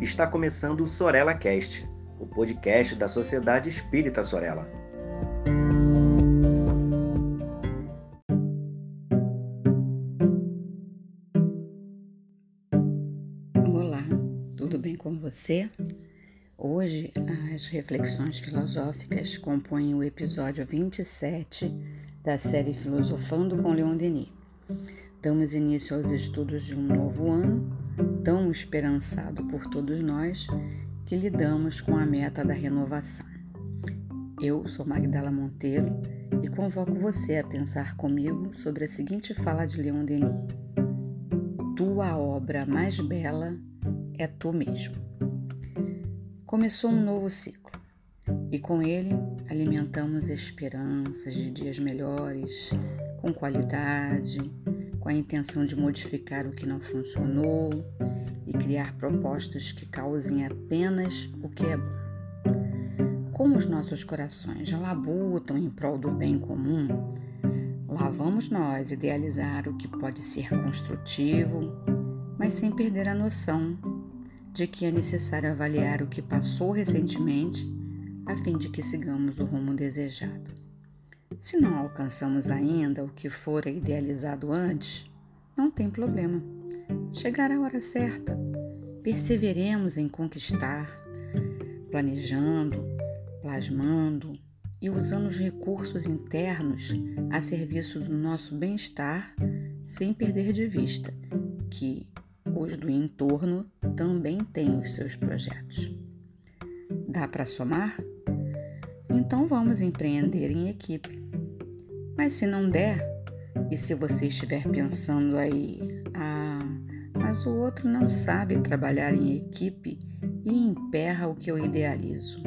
está começando o Sorella Cast, o podcast da Sociedade Espírita Sorella. Olá, tudo bem com você? Hoje, as reflexões filosóficas compõem o episódio 27 da série Filosofando com Leon Denis. Damos início aos estudos de um novo ano, tão esperançado por todos nós, que lidamos com a meta da renovação. Eu sou Magdala Monteiro e convoco você a pensar comigo sobre a seguinte fala de Leon Denis: Tua obra mais bela é tu mesmo. Começou um novo ciclo e com ele alimentamos esperanças de dias melhores, com qualidade, com a intenção de modificar o que não funcionou e criar propostas que causem apenas o que é bom. Como os nossos corações labutam em prol do bem comum, lá vamos nós idealizar o que pode ser construtivo, mas sem perder a noção de que é necessário avaliar o que passou recentemente a fim de que sigamos o rumo desejado. Se não alcançamos ainda o que fora idealizado antes, não tem problema. Chegará a hora certa. Perseveremos em conquistar, planejando, plasmando e usando os recursos internos a serviço do nosso bem-estar, sem perder de vista que os do entorno também têm os seus projetos. Dá para somar? Então vamos empreender em equipe. Mas se não der, e se você estiver pensando aí, ah, mas o outro não sabe trabalhar em equipe e emperra o que eu idealizo.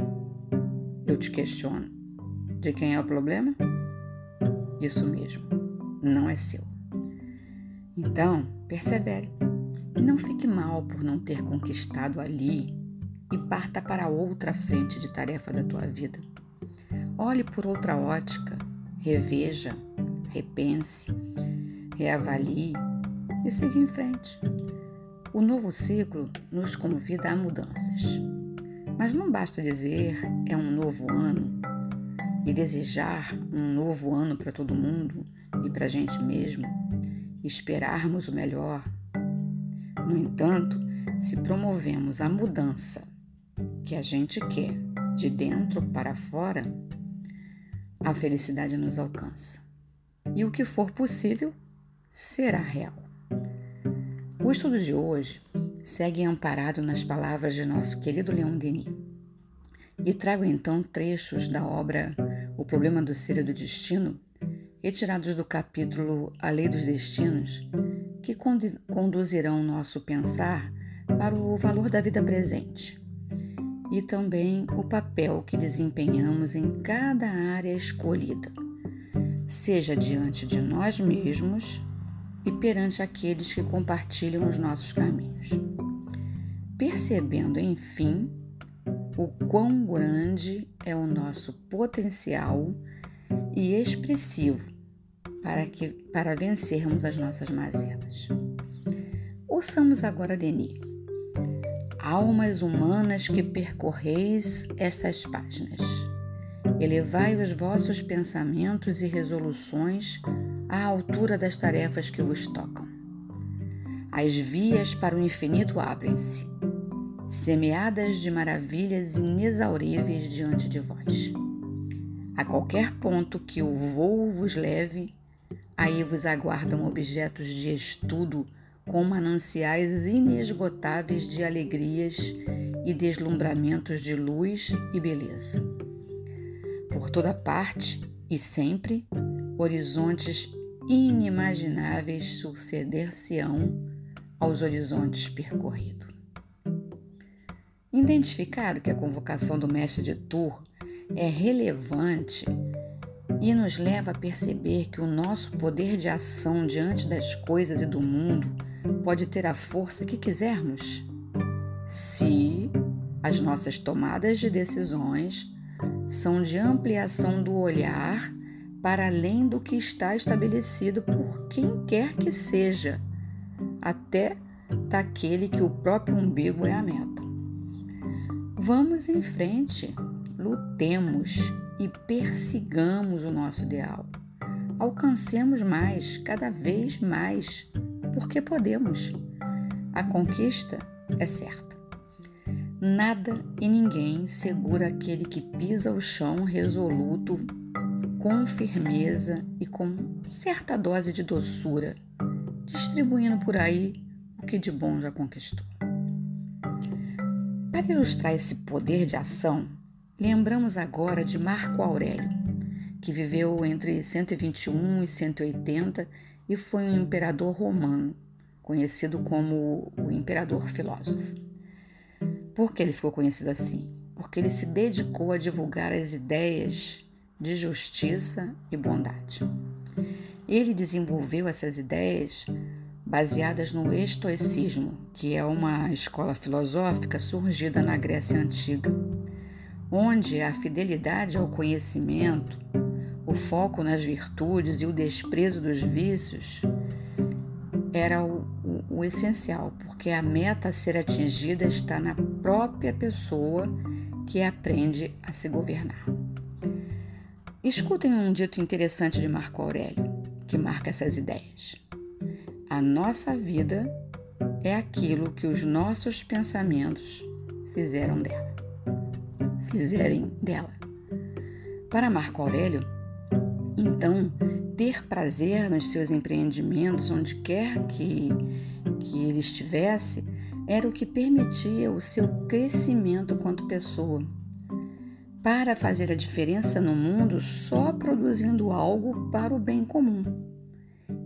Eu te questiono: de quem é o problema? Isso mesmo, não é seu. Então, persevere e não fique mal por não ter conquistado ali e parta para outra frente de tarefa da tua vida. Olhe por outra ótica, reveja, repense, reavalie e siga em frente. O novo ciclo nos convida a mudanças. Mas não basta dizer é um novo ano e desejar um novo ano para todo mundo e para a gente mesmo, esperarmos o melhor. No entanto, se promovemos a mudança que a gente quer de dentro para fora, a felicidade nos alcança. E o que for possível será real. O estudo de hoje segue amparado nas palavras de nosso querido Leon Denis. E trago então trechos da obra O Problema do Ser e do Destino, retirados do capítulo A Lei dos Destinos, que conduzirão nosso pensar para o valor da vida presente e também o papel que desempenhamos em cada área escolhida, seja diante de nós mesmos e perante aqueles que compartilham os nossos caminhos. Percebendo, enfim, o quão grande é o nosso potencial e expressivo para, que, para vencermos as nossas mazelas. Ouçamos agora Denis almas humanas que percorreis estas páginas. Elevai os vossos pensamentos e resoluções à altura das tarefas que vos tocam. As vias para o infinito abrem-se, semeadas de maravilhas inexauríveis diante de vós. A qualquer ponto que o voo vos leve, aí vos aguardam objetos de estudo com mananciais inesgotáveis de alegrias e deslumbramentos de luz e beleza. Por toda parte e sempre, horizontes inimagináveis suceder-se-ão aos horizontes percorridos. Identificar que a convocação do mestre de Tours é relevante e nos leva a perceber que o nosso poder de ação diante das coisas e do mundo pode ter a força que quisermos, se as nossas tomadas de decisões são de ampliação do olhar para além do que está estabelecido por quem quer que seja, até daquele que o próprio umbigo é a meta. Vamos em frente, lutemos e persigamos o nosso ideal. Alcancemos mais, cada vez mais, porque podemos. A conquista é certa. Nada e ninguém segura aquele que pisa o chão resoluto, com firmeza e com certa dose de doçura, distribuindo por aí o que de bom já conquistou. Para ilustrar esse poder de ação, lembramos agora de Marco Aurélio, que viveu entre 121 e 180 e foi um imperador romano, conhecido como o imperador filósofo. Por que ele ficou conhecido assim? Porque ele se dedicou a divulgar as ideias de justiça e bondade. Ele desenvolveu essas ideias baseadas no estoicismo, que é uma escola filosófica surgida na Grécia Antiga, onde a fidelidade ao conhecimento, o foco nas virtudes e o desprezo dos vícios era o, o, o essencial, porque a meta a ser atingida está na própria pessoa que aprende a se governar. Escutem um dito interessante de Marco Aurélio, que marca essas ideias. A nossa vida é aquilo que os nossos pensamentos fizeram dela. Fizerem dela. Para Marco Aurélio, então, ter prazer nos seus empreendimentos, onde quer que, que ele estivesse, era o que permitia o seu crescimento quanto pessoa. Para fazer a diferença no mundo só produzindo algo para o bem comum.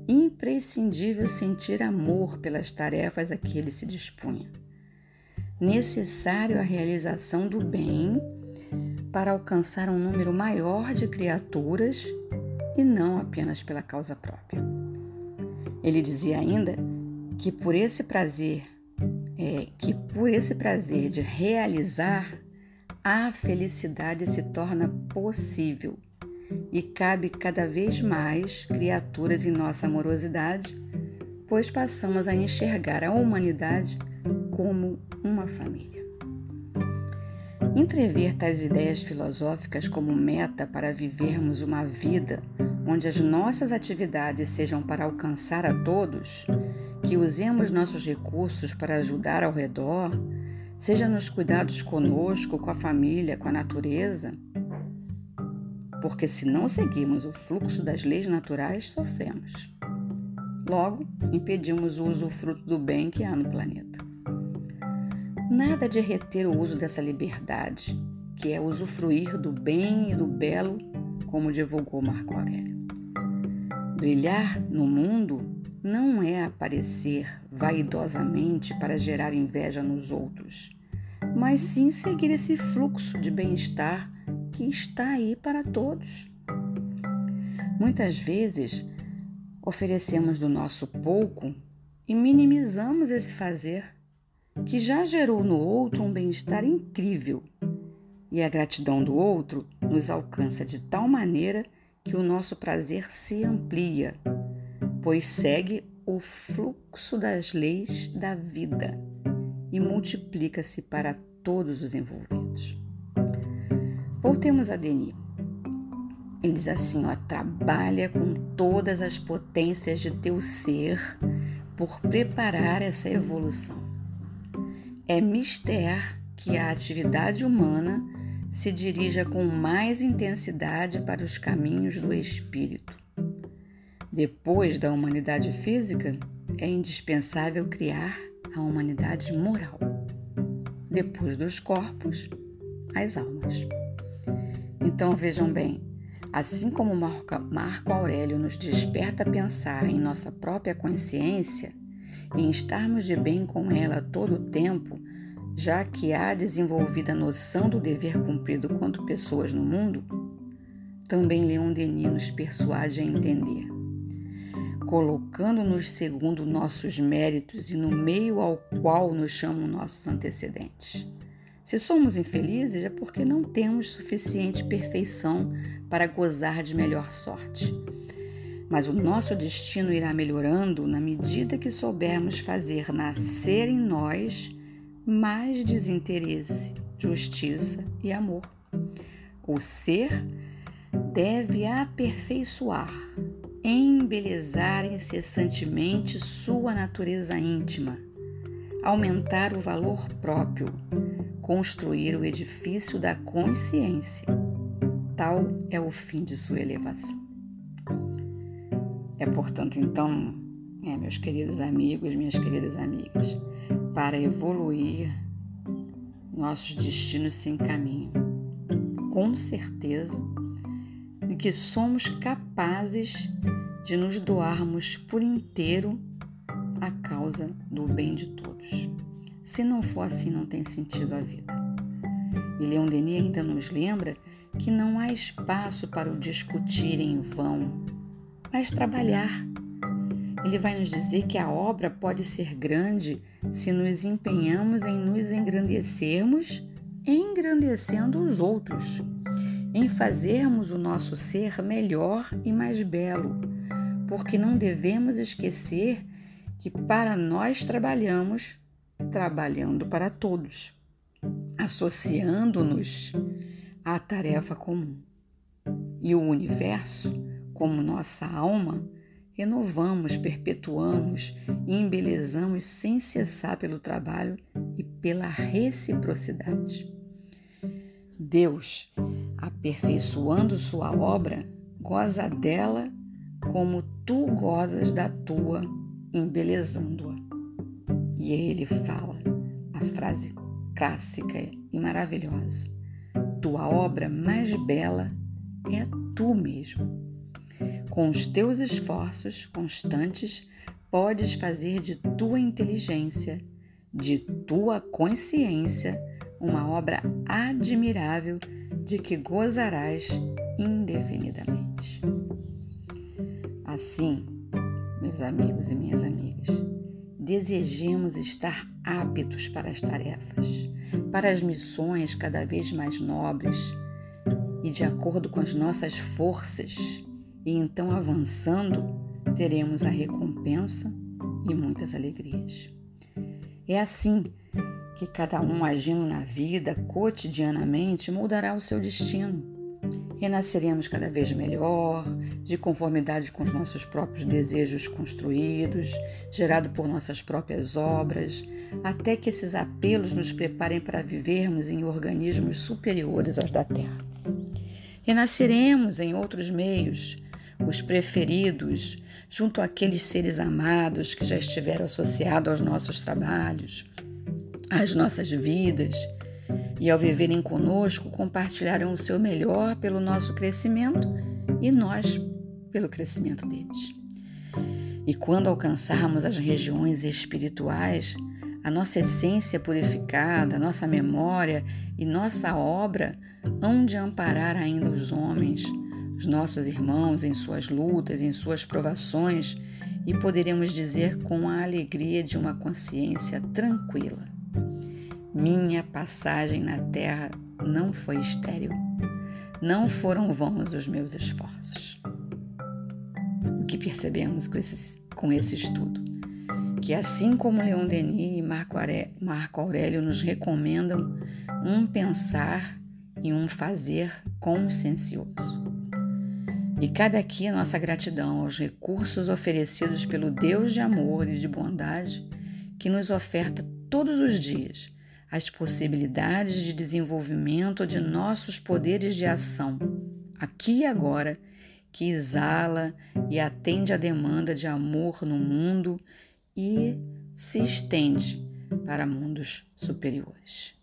Imprescindível sentir amor pelas tarefas a que ele se dispunha. Necessário a realização do bem para alcançar um número maior de criaturas e não apenas pela causa própria. Ele dizia ainda que por esse prazer, é, que por esse prazer de realizar, a felicidade se torna possível e cabe cada vez mais criaturas em nossa amorosidade, pois passamos a enxergar a humanidade como uma família. Entrever tais ideias filosóficas como meta para vivermos uma vida onde as nossas atividades sejam para alcançar a todos, que usemos nossos recursos para ajudar ao redor, seja nos cuidados conosco, com a família, com a natureza, porque se não seguirmos o fluxo das leis naturais, sofremos. Logo, impedimos o usufruto do bem que há no planeta. Nada de reter o uso dessa liberdade, que é usufruir do bem e do belo, como divulgou Marco Aurélio. Brilhar no mundo não é aparecer vaidosamente para gerar inveja nos outros, mas sim seguir esse fluxo de bem-estar que está aí para todos. Muitas vezes oferecemos do nosso pouco e minimizamos esse fazer que já gerou no outro um bem-estar incrível. E a gratidão do outro nos alcança de tal maneira que o nosso prazer se amplia, pois segue o fluxo das leis da vida e multiplica-se para todos os envolvidos. Voltemos a Denis. Ele diz assim: ó, trabalha com todas as potências de teu ser por preparar essa evolução. É mister que a atividade humana se dirija com mais intensidade para os caminhos do espírito. Depois da humanidade física, é indispensável criar a humanidade moral. Depois dos corpos, as almas. Então vejam bem, assim como Marco Aurélio nos desperta a pensar em nossa própria consciência, em estarmos de bem com ela todo o tempo, já que há desenvolvida a noção do dever cumprido quanto pessoas no mundo, também Leon Denis nos persuade a entender. Colocando-nos segundo nossos méritos e no meio ao qual nos chamam nossos antecedentes. Se somos infelizes, é porque não temos suficiente perfeição para gozar de melhor sorte mas o nosso destino irá melhorando na medida que soubermos fazer nascer em nós mais desinteresse, justiça e amor. O ser deve aperfeiçoar, embelezar incessantemente sua natureza íntima, aumentar o valor próprio, construir o edifício da consciência. Tal é o fim de sua elevação. É, portanto, então, é, meus queridos amigos, minhas queridas amigas, para evoluir, nossos destinos se encaminham. Com certeza de que somos capazes de nos doarmos por inteiro à causa do bem de todos. Se não for assim, não tem sentido a vida. E Leon Denis ainda nos lembra que não há espaço para o discutir em vão, mas trabalhar. Ele vai nos dizer que a obra pode ser grande se nos empenhamos em nos engrandecermos, engrandecendo os outros, em fazermos o nosso ser melhor e mais belo, porque não devemos esquecer que para nós trabalhamos trabalhando para todos, associando-nos à tarefa comum. E o universo, como nossa alma, renovamos, perpetuamos e embelezamos sem cessar pelo trabalho e pela reciprocidade. Deus, aperfeiçoando sua obra, goza dela como tu gozas da tua, embelezando-a. E ele fala a frase clássica e maravilhosa: Tua obra mais bela é tu mesmo. Com os teus esforços constantes, podes fazer de tua inteligência, de tua consciência, uma obra admirável de que gozarás indefinidamente. Assim, meus amigos e minhas amigas, desejemos estar aptos para as tarefas, para as missões cada vez mais nobres e de acordo com as nossas forças, e então avançando, teremos a recompensa e muitas alegrias. É assim que cada um agindo na vida cotidianamente moldará o seu destino renasceremos cada vez melhor, de conformidade com os nossos próprios desejos construídos, gerado por nossas próprias obras, até que esses apelos nos preparem para vivermos em organismos superiores aos da Terra. Renasceremos em outros meios, os preferidos, junto àqueles seres amados que já estiveram associados aos nossos trabalhos, às nossas vidas e ao viverem conosco compartilharão o seu melhor pelo nosso crescimento e nós pelo crescimento deles. E quando alcançarmos as regiões espirituais, a nossa essência purificada, nossa memória e nossa obra hão de amparar ainda os homens, os nossos irmãos em suas lutas, em suas provações, e poderemos dizer com a alegria de uma consciência tranquila minha passagem na terra não foi estéril. Não foram vãos os meus esforços. O que percebemos com esse, com esse estudo? Que assim como Leon Denis e Marco Aurélio nos recomendam um pensar e um fazer consciencioso. E cabe aqui a nossa gratidão aos recursos oferecidos pelo Deus de amor e de bondade que nos oferta todos os dias as possibilidades de desenvolvimento de nossos poderes de ação, aqui e agora, que exala e atende à demanda de amor no mundo e se estende para mundos superiores.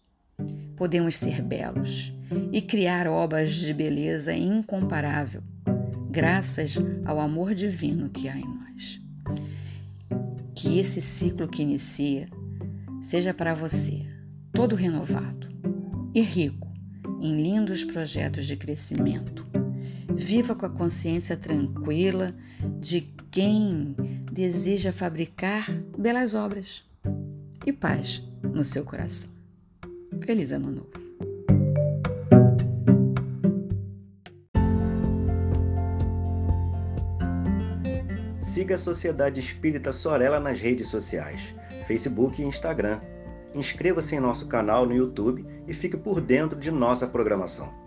Podemos ser belos e criar obras de beleza incomparável, graças ao amor divino que há em nós. Que esse ciclo que inicia seja para você todo renovado e rico em lindos projetos de crescimento. Viva com a consciência tranquila de quem deseja fabricar belas obras e paz no seu coração. Feliz Ano Novo! Siga a Sociedade Espírita Sorella nas redes sociais, Facebook e Instagram Inscreva-se em nosso canal no YouTube e fique por dentro de nossa programação.